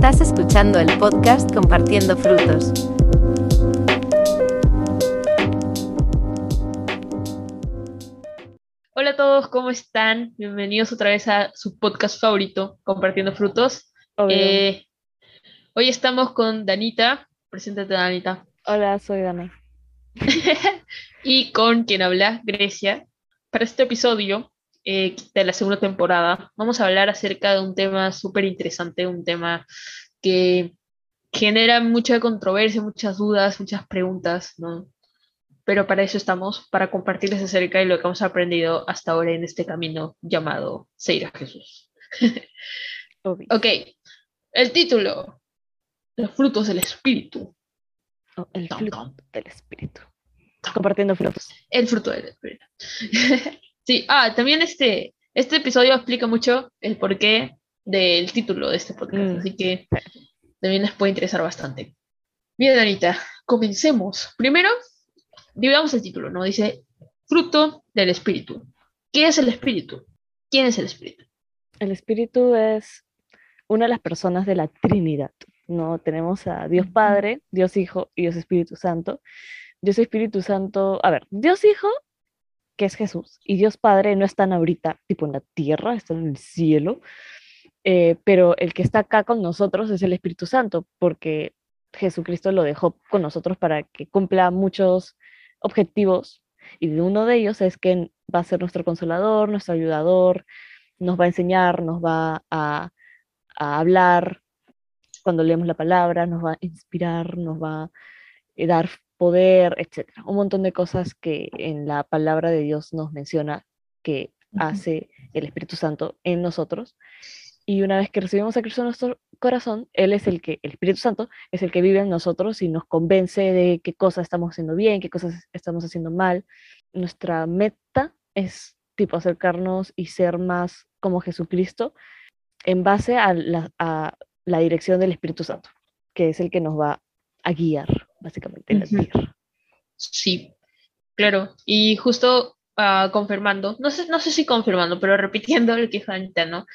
Estás escuchando el podcast Compartiendo Frutos. Hola a todos, ¿cómo están? Bienvenidos otra vez a su podcast favorito, Compartiendo Frutos. Eh, hoy estamos con Danita. Preséntate, Danita. Hola, soy Dani. y con quien habla, Grecia. Para este episodio eh, de la segunda temporada, vamos a hablar acerca de un tema súper interesante, un tema que genera mucha controversia, muchas dudas, muchas preguntas, ¿no? Pero para eso estamos, para compartirles acerca de lo que hemos aprendido hasta ahora en este camino llamado Seguir a Jesús. ok, el título, los frutos del Espíritu. Oh, el fruto del Espíritu. Compartiendo frutos. El fruto del Espíritu. Sí, ah, también este, este episodio explica mucho el porqué del título de este podcast, mm. así que también les puede interesar bastante. Bien, Anita, comencemos. Primero, dividamos el título, ¿no? Dice fruto del espíritu. ¿Qué es el espíritu? ¿Quién es el espíritu? El espíritu es una de las personas de la Trinidad, ¿no? Tenemos a Dios Padre, Dios Hijo y Dios Espíritu Santo. Dios Espíritu Santo, a ver, Dios Hijo que es Jesús, y Dios Padre no están ahorita tipo en la tierra, están en el cielo, eh, pero el que está acá con nosotros es el Espíritu Santo, porque Jesucristo lo dejó con nosotros para que cumpla muchos objetivos, y uno de ellos es que va a ser nuestro consolador, nuestro ayudador, nos va a enseñar, nos va a hablar cuando leemos la palabra, nos va a inspirar, nos va a dar poder, etcétera. Un montón de cosas que en la palabra de Dios nos menciona que hace el Espíritu Santo en nosotros. Y una vez que recibimos a Cristo en nuestro corazón, Él es el que, el Espíritu Santo, es el que vive en nosotros y nos convence de qué cosas estamos haciendo bien, qué cosas estamos haciendo mal. Nuestra meta es tipo acercarnos y ser más como Jesucristo en base a la, a la dirección del Espíritu Santo, que es el que nos va a guiar básicamente, en la Tierra. Sí, claro. Y justo uh, confirmando, no sé, no sé si confirmando, pero repitiendo lo que dijo Anita, ¿no?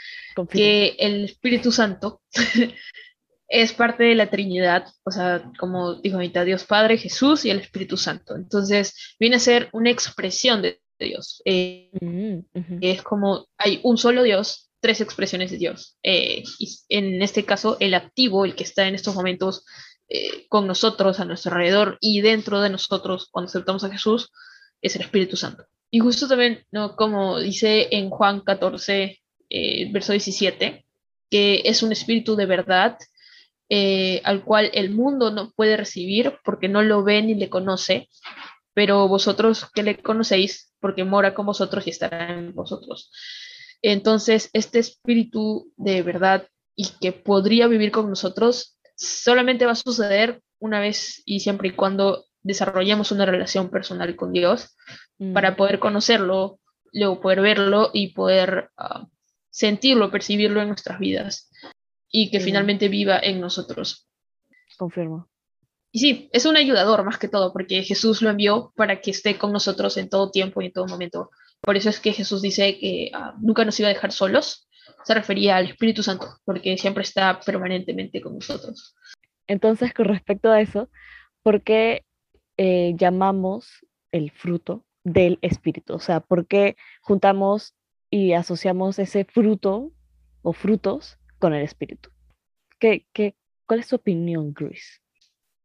Que el Espíritu Santo es parte de la Trinidad, o sea, como dijo Anita, Dios Padre, Jesús y el Espíritu Santo. Entonces, viene a ser una expresión de Dios. Eh, mm, es como hay un solo Dios, tres expresiones de Dios. Eh, y en este caso, el activo, el que está en estos momentos eh, con nosotros, a nuestro alrededor y dentro de nosotros cuando aceptamos a Jesús, es el Espíritu Santo. Y justo también, ¿no? como dice en Juan 14, eh, verso 17, que es un espíritu de verdad eh, al cual el mundo no puede recibir porque no lo ve ni le conoce, pero vosotros que le conocéis, porque mora con vosotros y estará en vosotros. Entonces, este espíritu de verdad y que podría vivir con nosotros solamente va a suceder una vez y siempre y cuando desarrollemos una relación personal con Dios mm. para poder conocerlo, luego poder verlo y poder ah, sentirlo, percibirlo en nuestras vidas y que finalmente viva en nosotros. Confirmo. Y sí, es un ayudador más que todo, porque Jesús lo envió para que esté con nosotros en todo tiempo y en todo momento. Por eso es que Jesús dice que ah, nunca nos iba a dejar solos, se refería al Espíritu Santo, porque siempre está permanentemente con nosotros. Entonces, con respecto a eso, ¿por qué eh, llamamos el fruto del Espíritu? O sea, ¿por qué juntamos y asociamos ese fruto o frutos con el Espíritu? ¿Qué, qué, cuál es tu opinión, Chris?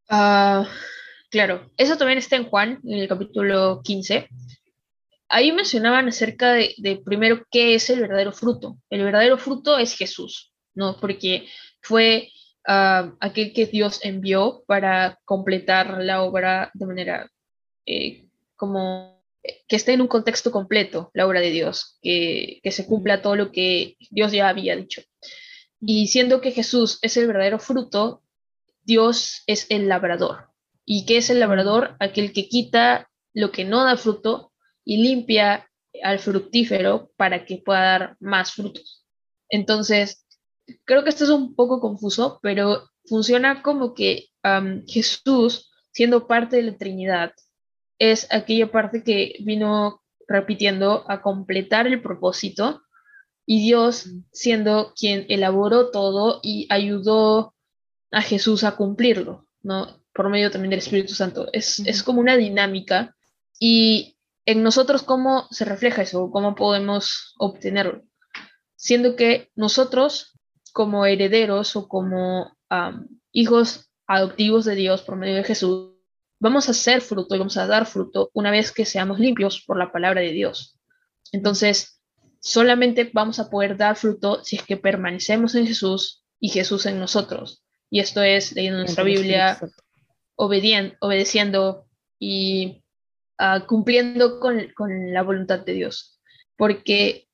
Ah, claro, eso también está en Juan, en el capítulo 15, ahí mencionaban acerca de, primero qué es el verdadero fruto. El verdadero fruto es Jesús, ¿no? Porque fue ah, aquel que Dios envió para completar la obra de manera eh, como que esté en un contexto completo, la obra de Dios, que, que se cumpla todo lo que Dios ya había dicho. Y siendo que Jesús es el verdadero fruto, Dios es el labrador. ¿Y qué es el labrador? Aquel que quita lo que no da fruto y limpia al fructífero para que pueda dar más frutos. Entonces, creo que esto es un poco confuso, pero funciona como que Jesús, siendo parte de la Trinidad, es aquella parte que vino repitiendo a completar el propósito y Dios siendo quien elaboró todo y ayudó a Jesús a cumplirlo, ¿no? Por medio también del Espíritu Santo. Es, es como una dinámica y en nosotros cómo se refleja eso, cómo podemos obtenerlo. Siendo que nosotros como herederos o como hijos adoptivos de Dios por medio de Jesús, vamos a hacer fruto y vamos a dar fruto una vez que seamos limpios por la palabra de Dios. Entonces, solamente vamos a poder dar fruto si es que permanecemos en Jesús y Jesús en nosotros. Y esto es leyendo nuestra Biblia, obedeciendo y ah, cumpliendo con, con la voluntad de Dios. Porque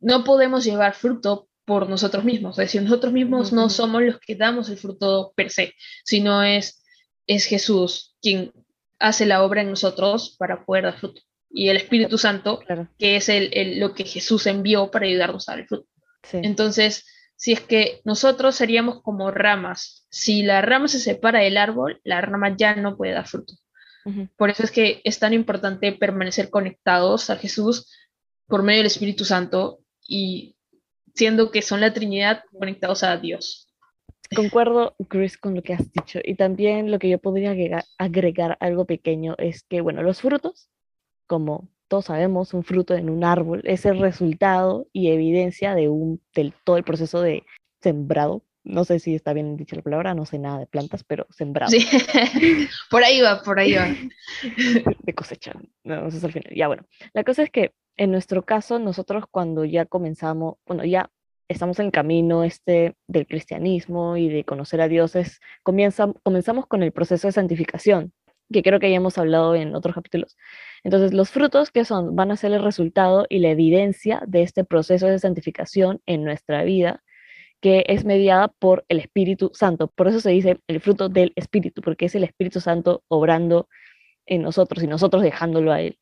no podemos llevar fruto por nosotros mismos. Es decir, nosotros mismos no somos los que damos el fruto per se, sino es, es Jesús quien hace la obra en nosotros para poder dar fruto. Y el Espíritu Santo, que es el, lo que Jesús envió para ayudarnos a dar el fruto. Entonces, si es que nosotros seríamos como ramas, si la rama se separa del árbol, la rama ya no puede dar fruto. Por eso es que es tan importante permanecer conectados a Jesús por medio del Espíritu Santo y siendo que son la Trinidad conectados a Dios. Concuerdo, Chris, con lo que has dicho. Y también lo que yo podría agregar, algo pequeño es que, bueno, los frutos, como todos sabemos, un fruto en un árbol es el resultado y evidencia de un, del todo el proceso de sembrado. No sé si está bien dicha la palabra, no sé nada de plantas, pero sembrado. Sí, por ahí va, por ahí va. De cosecha, no, eso es al final. Ya bueno, la cosa es que en nuestro caso, nosotros cuando ya comenzamos, bueno, ya estamos en camino este del cristianismo y de conocer a Dios, es, comienza, comenzamos con el proceso de santificación, que creo que ya hemos hablado en otros capítulos. Entonces, los frutos que son van a ser el resultado y la evidencia de este proceso de santificación en nuestra vida, que es mediada por el Espíritu Santo. Por eso se dice el fruto del Espíritu, porque es el Espíritu Santo obrando en nosotros y nosotros dejándolo a Él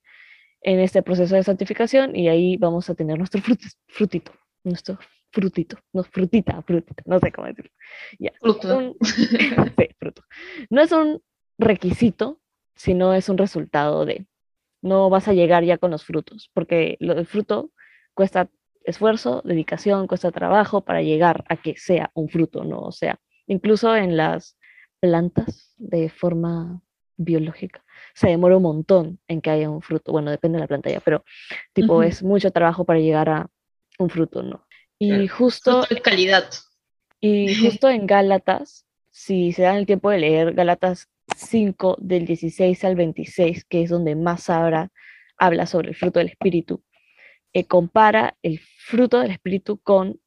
en este proceso de santificación y ahí vamos a tener nuestro frutito, nuestro frutito, no, frutita, frutita, no sé cómo decirlo. Fruto. sí, fruto. No es un requisito, sino es un resultado de. No vas a llegar ya con los frutos, porque lo del fruto cuesta esfuerzo, dedicación, cuesta trabajo para llegar a que sea un fruto, ¿no? O sea, incluso en las plantas de forma biológica se demora un montón en que haya un fruto. Bueno, depende de la planta ya, pero tipo es mucho trabajo para llegar a un fruto, ¿no? Y justo... de calidad. Y justo en Gálatas, si se dan el tiempo de leer Gálatas 5 del 16 al 26, que es donde más habla, habla sobre el fruto del Espíritu, eh, compara el fruto del Espíritu con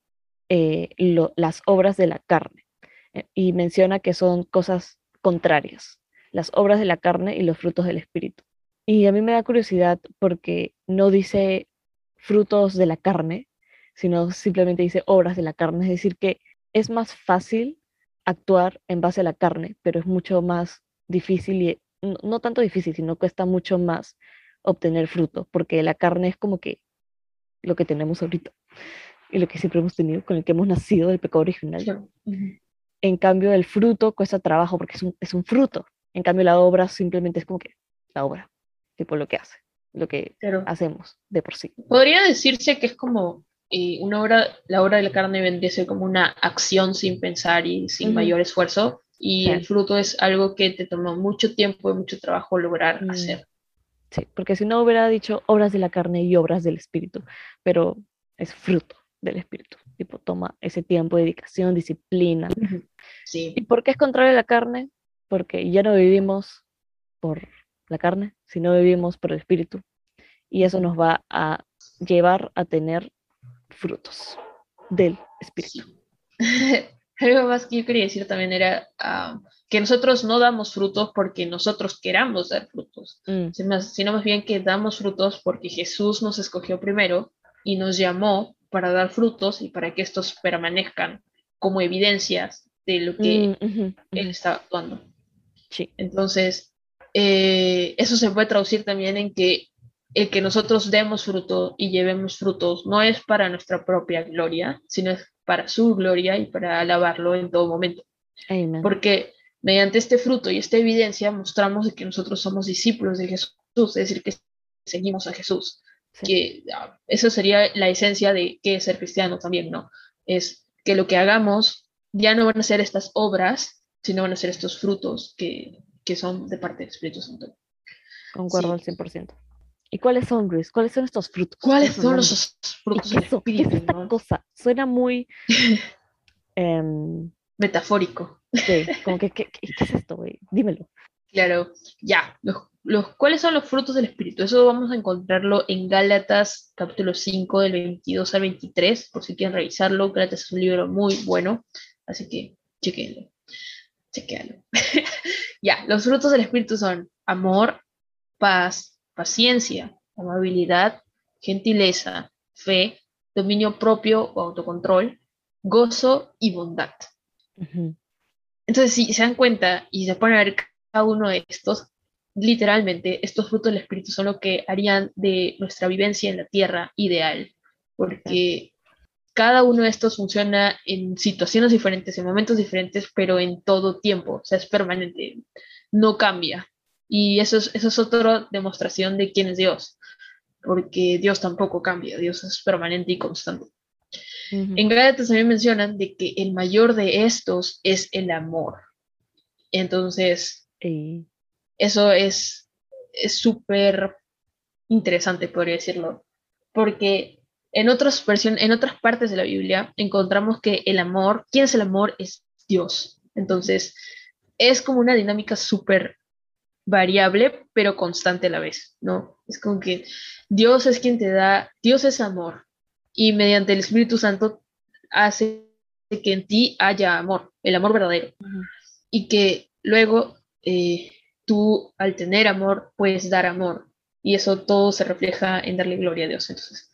eh, las obras de la carne eh, y menciona que son cosas contrarias las obras de la carne y los frutos del Espíritu. Y a mí me da curiosidad porque no dice frutos de la carne, sino simplemente dice obras de la carne. Es decir, que es más fácil actuar en base a la carne, pero es mucho más difícil y no, tanto difícil, sino cuesta mucho más obtener fruto, porque la carne es como que lo que tenemos ahorita y lo que siempre hemos tenido, con el que hemos nacido del pecado original. En cambio, el fruto cuesta trabajo porque es un, es un fruto, en cambio, la obra simplemente es como que la obra, tipo lo que hace, lo que hacemos de por sí. Podría decirse que es como eh, una obra, la obra de la carne vendría a ser como una acción sin pensar y sin mayor esfuerzo, y el fruto es algo que te tomó mucho tiempo y mucho trabajo lograr mm. hacer. Sí, porque si no hubiera dicho obras de la carne y obras del espíritu, pero es fruto del espíritu. Tipo, toma ese tiempo, dedicación, disciplina. Sí. ¿Y por qué es contrario a la carne? porque ya no vivimos por la carne, sino vivimos por el espíritu. Y eso nos va a llevar a tener frutos del espíritu. Algo más que yo quería decir también era ah, que nosotros no damos frutos porque nosotros queramos dar frutos, mm. sino más bien que damos frutos porque Jesús nos escogió primero y nos llamó para dar frutos y para que estos permanezcan como evidencias de lo que mm, Él está actuando. Sí. Entonces, eh, eso se puede traducir también en que el que nosotros demos fruto y llevemos frutos no es para nuestra propia gloria, sino es para su gloria y para alabarlo en todo momento. Porque mediante este fruto y esta evidencia mostramos que nosotros somos discípulos de Jesús, es decir, que seguimos a Jesús. que ah, eso sería la esencia de qué es ser cristiano también, ¿no? Es que lo que hagamos ya no van a ser estas obras, sino van a ser estos frutos que, que son de parte del Espíritu Santo. Concuerdo al 100%. ¿Y cuáles son, Luis? ¿Cuáles son estos frutos? ¿Cuáles son los frutos del Espíritu? ¿Qué es esta cosa? Suena muy... Em, Metafórico. Sí, como que, ¿qué, qué es esto, güey? Dímelo. Claro, ya. Los, ¿Cuáles son los frutos del Espíritu? Eso vamos a encontrarlo en Gálatas capítulo 5 del 22 al 23, por si quieren revisarlo. Gálatas es un libro muy bueno, así que chequenlo. Chequenlo. ya, los frutos del Espíritu son amor, paz, paciencia, amabilidad, gentileza, fe, dominio propio o autocontrol, gozo y bondad. Entonces, si se dan cuenta y se ponen a ver cada uno de estos, literalmente, estos frutos del Espíritu son lo que harían de nuestra vivencia en la tierra ideal, porque cada uno de estos funciona en situaciones diferentes, en momentos diferentes, pero en todo tiempo, o sea, es permanente, no cambia. Y eso es, eso es otra demostración de quién es Dios, porque Dios tampoco cambia, Dios es permanente y constante. En Gálatas también mencionan de que el mayor de estos es el amor. Entonces, eso es súper interesante, podría decirlo, porque en otras, en otras partes de la Biblia encontramos que el amor, ¿quién es el amor? Es Dios. Entonces, es como una dinámica súper variable, pero constante a la vez, ¿no? Es como que Dios es quien te da, Dios es amor, y mediante el Espíritu Santo hace que en ti haya amor, el amor verdadero. Y que luego eh, tú al tener amor puedes dar amor. Y eso todo se refleja en darle gloria a Dios. Entonces,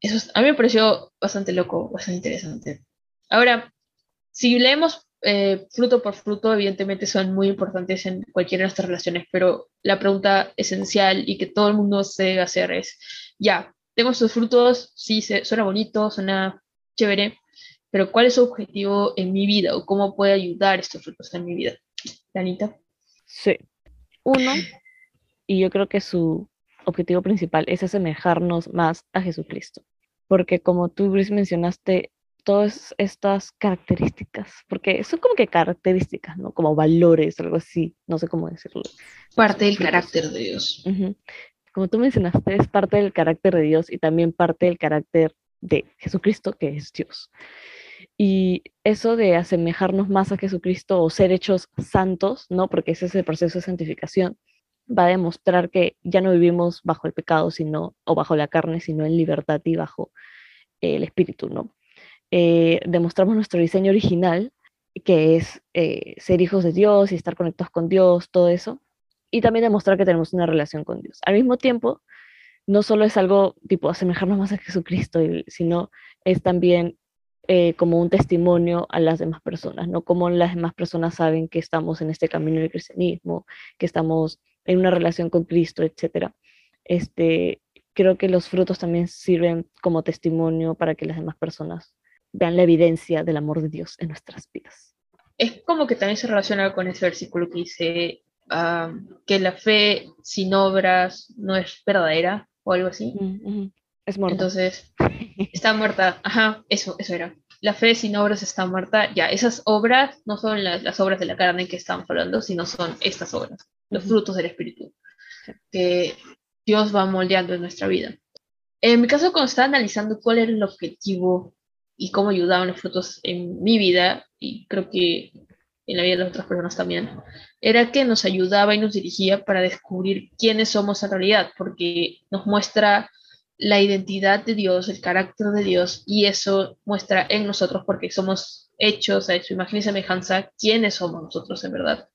eso a mí me pareció bastante loco, bastante interesante. Ahora, si leemos eh, fruto por fruto, evidentemente son muy importantes en cualquiera de nuestras relaciones, pero la pregunta esencial y que todo el mundo se debe hacer es, ya, tengo estos frutos, sí, suena bonito, suena chévere, pero ¿cuál es su objetivo en mi vida o cómo puede ayudar estos frutos en mi vida? Danita. Sí. Uno, y yo creo que su objetivo principal es asemejarnos más a Jesucristo, porque como tú, Luis, mencionaste, todas estas características, porque son como que características, ¿no? Como valores, algo así, no sé cómo decirlo. Parte del carácter de Dios como tú mencionaste, es parte del carácter de Dios y también parte del carácter de Jesucristo, que es Dios. Y eso de asemejarnos más a Jesucristo o ser hechos santos, ¿no? Porque ese es el proceso de santificación, va a demostrar que ya no vivimos bajo el pecado, sino, o bajo la carne, sino en libertad y bajo el espíritu, ¿no? Eh, demostramos nuestro diseño original, que es eh, ser hijos de Dios y estar conectados con Dios, todo eso, y también demostrar que tenemos una relación con Dios. Al mismo tiempo, no solo es algo tipo asemejarnos más a Jesucristo, sino es también eh, como un testimonio a las demás personas, ¿no? Como las demás personas saben que estamos en este camino del cristianismo, que estamos en una relación con Cristo, etc. Este, creo que los frutos también sirven como testimonio para que las demás personas vean la evidencia del amor de Dios en nuestras vidas. Es como que también se relaciona con ese versículo que dice, que la fe sin obras no es verdadera o algo así. Es muerta. Entonces, está muerta. Ajá, eso, eso era. La fe sin obras está muerta. Ya, esas obras no son las, obras de la carne que estamos hablando, sino son estas obras, los frutos del Espíritu, que Dios va moldeando en nuestra vida. En mi caso, cuando estaba analizando cuál era el objetivo y cómo ayudaban los frutos en mi vida, y creo que en la vida de las otras personas también, era que nos ayudaba y nos dirigía para descubrir quiénes somos en realidad, porque nos muestra la identidad de Dios, el carácter de Dios, y eso muestra en nosotros, porque somos hechos a su imagen y semejanza, quiénes somos nosotros en verdad.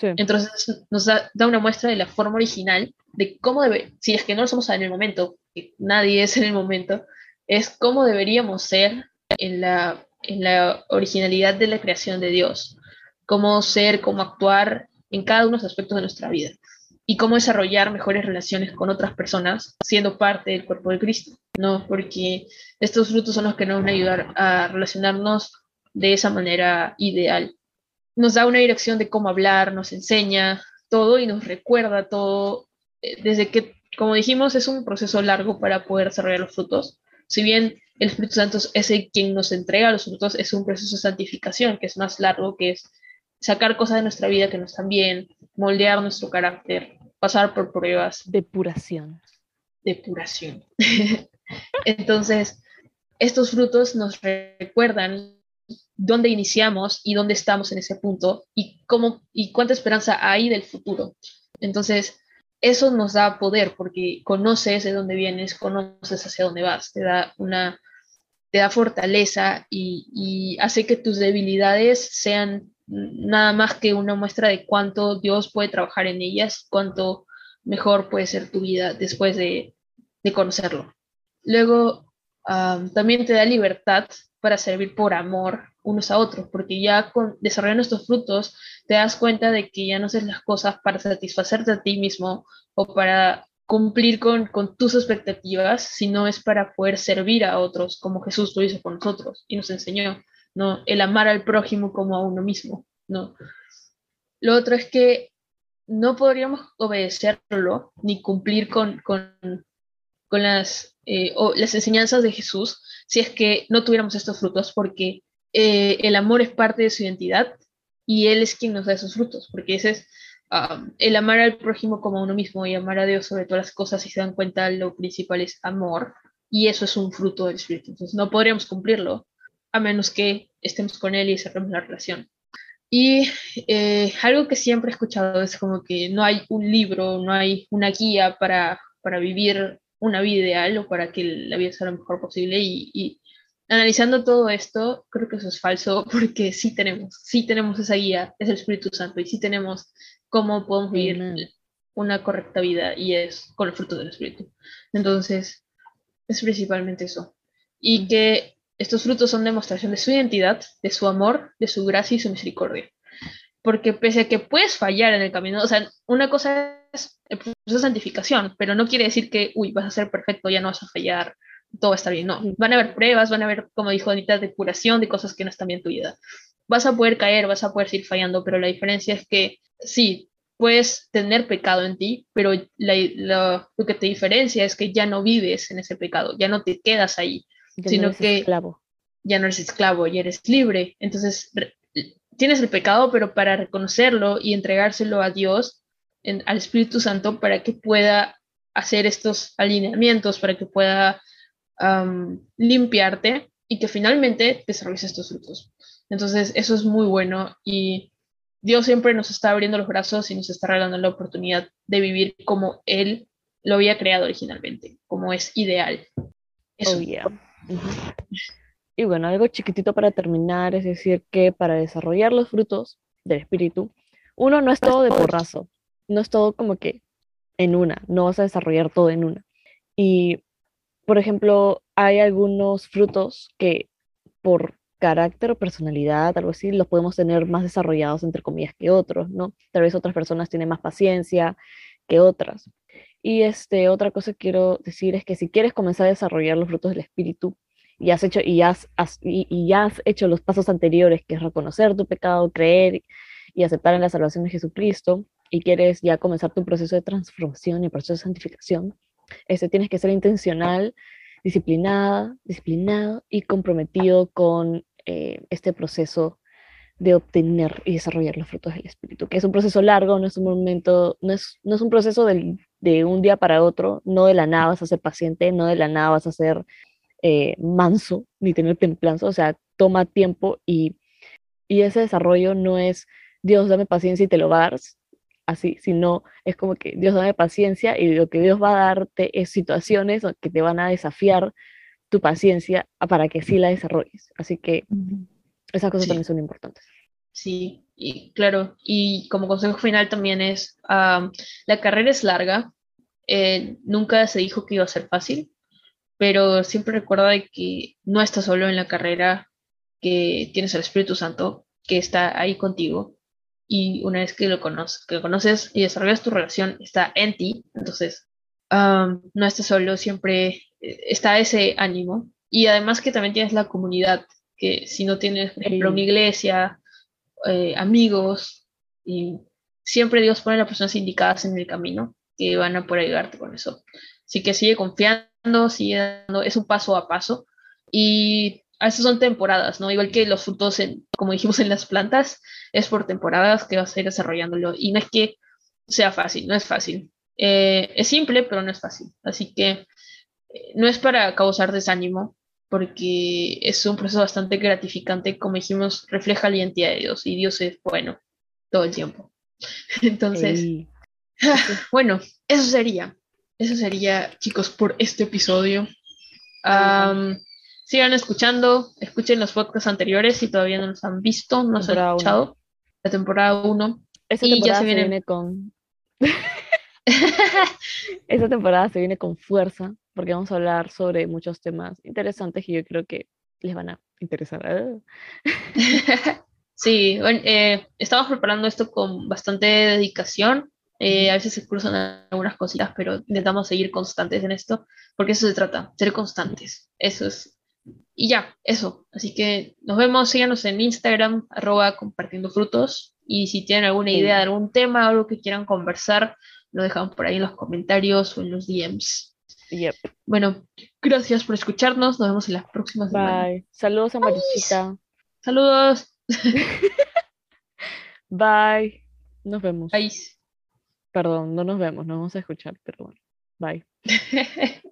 Entonces nos da, da, una muestra de la forma original de cómo debe, si es que no lo somos en el momento, que nadie es en el momento, es cómo deberíamos ser en la en la originalidad de la creación de Dios, cómo ser, cómo actuar en cada uno de los aspectos de nuestra vida y cómo desarrollar mejores relaciones con otras personas siendo parte del cuerpo de Cristo, ¿no? Porque estos frutos son los que nos van a ayudar a relacionarnos de esa manera ideal. Nos da una dirección de cómo hablar, nos enseña todo y nos recuerda todo eh, desde qué como dijimos, es un proceso largo para poder desarrollar los frutos. Si bien el Espíritu Santo es el quien nos entrega los frutos, es un proceso de santificación que es más largo, que es sacar cosas de nuestra vida que no están bien, moldear nuestro carácter, pasar por pruebas. Depuración. Depuración. Entonces, estos frutos nos recuerdan dónde iniciamos y dónde estamos en ese punto y cómo y cuánta esperanza hay del futuro. Entonces, eso nos da poder porque conoces de dónde vienes, conoces hacia dónde vas, te da una te da fortaleza y, y hace que tus debilidades sean nada más que una muestra de cuánto Dios puede trabajar en ellas, cuánto mejor puede ser tu vida después de, de conocerlo. Luego, también te da libertad para servir por amor unos a otros, porque ya con desarrollando estos frutos te das cuenta de que ya no haces las cosas para satisfacerte a ti mismo o para cumplir con, con, tus expectativas, sino es para poder servir a otros, como Jesús lo hizo con nosotros y nos enseñó, ¿no? El amar al prójimo como a uno mismo, ¿no? Lo otro es que no podríamos obedecerlo ni cumplir con, con, con las, eh, o las enseñanzas de Jesús si es que no tuviéramos estos frutos, porque eh, el amor es parte de su identidad y Él es quien nos da esos frutos, porque ese es um, el amar al prójimo como a uno mismo y amar a Dios sobre todas las cosas, si se dan cuenta, lo principal es amor, y eso es un fruto del Espíritu. Entonces no podríamos cumplirlo a menos que estemos con Él y cerremos la relación. Y eh, algo que siempre he escuchado es como que no hay un libro, no hay una guía para, para vivir una vida ideal o para que la vida sea lo mejor posible y, y analizando todo esto, creo que eso es falso porque sí tenemos, sí tenemos esa guía, es el Espíritu Santo y sí tenemos cómo podemos vivir una correcta vida y es con el fruto del Espíritu. Entonces, es principalmente eso. Y que estos frutos son demostración de su identidad, de su amor, de su gracia y su misericordia. Porque pese a que puedes fallar en el camino, o sea, una cosa es el proceso de santificación, pero no quiere decir que, uy, vas a ser perfecto, ya no vas a fallar, todo va a estar bien. No, van a haber pruebas, van a haber, como dijo Anita, depuración de cosas que no están bien en tu vida. Vas a poder caer, vas a poder seguir fallando, pero la diferencia es que sí, puedes tener pecado en ti, pero lo que te diferencia es que ya no vives en ese pecado, ya no te quedas ahí, sino que esclavo. ya no eres esclavo, ya eres libre. Entonces, tienes el pecado, pero para reconocerlo y entregárselo a Dios, al Espíritu Santo, para que pueda hacer estos alineamientos, para que pueda limpiarte y que finalmente desarrolles estos frutos. Entonces, eso es muy bueno y Dios siempre nos está abriendo los brazos y nos está regalando la oportunidad de vivir como Él lo había creado originalmente, como es ideal. Eso. Oh, y bueno, algo chiquitito para terminar, es decir, que para desarrollar los frutos del espíritu, uno no es todo de porrazo, no es todo como que en una, no vas a desarrollar todo en una. Y, por ejemplo, hay algunos frutos que por carácter o personalidad, algo así, los podemos tener más desarrollados, entre comillas, que otros, ¿no? Tal vez otras personas tienen más paciencia que otras. Y este, otra cosa que quiero decir es que si quieres comenzar a desarrollar los frutos del espíritu y has hecho, y has, y, ya has hecho los pasos anteriores, que es reconocer tu pecado, creer y aceptar en la salvación de Jesucristo, y quieres ya comenzar tu proceso de transformación y proceso de santificación, este, tienes que ser intencional, disciplinada, disciplinado y comprometido con eh, este proceso de obtener y desarrollar los frutos del Espíritu, que es un proceso largo, no es un momento, no es, no es un proceso de un día para otro, no de la nada vas a ser paciente, no de la nada vas a ser eh, manso, ni tener templanza, o sea, toma tiempo y, y ese desarrollo no es Dios dame paciencia y te lo va a dar así, sino es como que Dios dame paciencia y lo que Dios va a darte es situaciones que te van a desafiar tu paciencia para que sí la desarrolles. Así que esas cosas también son importantes. Sí, y claro, y como consejo final también es, la carrera es larga, eh, nunca se dijo que iba a ser fácil, pero siempre recuerda de que no estás solo en la carrera, que tienes al Espíritu Santo, que está ahí contigo, y una vez que lo, conoces, que lo conoces y desarrollas tu relación, está en ti, entonces no estás solo, siempre eh, está ese ánimo. Y además que también tienes la comunidad, que si no tienes, por ejemplo, una iglesia, eh, amigos, y siempre Dios pone las personas indicadas en el camino, que van a poder ayudarte con eso. Así que sigue confiando, sigue dando, es un paso a paso. Y a veces son temporadas, ¿no? Igual que los frutos, en, como dijimos en las plantas, es por temporadas que vas a ir desarrollándolo. Y no es que sea fácil, no es fácil. Eh, es simple, pero no es fácil. Así que eh, no es para causar desánimo, porque es un proceso bastante gratificante, como dijimos, refleja la identidad de Dios y Dios es bueno todo el tiempo. Entonces, bueno, eso sería, eso sería, chicos, por este episodio. sigan escuchando, escuchen los podcasts anteriores si todavía no los han visto, no se han escuchado. La temporada 1. Esa temporada se viene con Esta temporada se viene con fuerza porque vamos a hablar sobre muchos temas interesantes y yo creo que les van a interesar. sí, bueno, eh, estamos preparando esto con bastante dedicación. Eh, a veces se cruzan algunas cositas, pero intentamos seguir constantes en esto, porque eso se trata, ser constantes. Eso es. Y ya, eso. Así que nos vemos, síganos en Instagram, arroba compartiendo frutos. Y si tienen alguna idea de algún tema o algo que quieran conversar, lo dejamos por ahí en los comentarios o en los DMs. Yep. Bueno, gracias por escucharnos. Nos vemos en las próximas Bye. Saludos a Marichita. Saludos. Bye. Nos vemos. Bye. Perdón, no nos vemos, nos vamos a escuchar, pero bueno. Bye.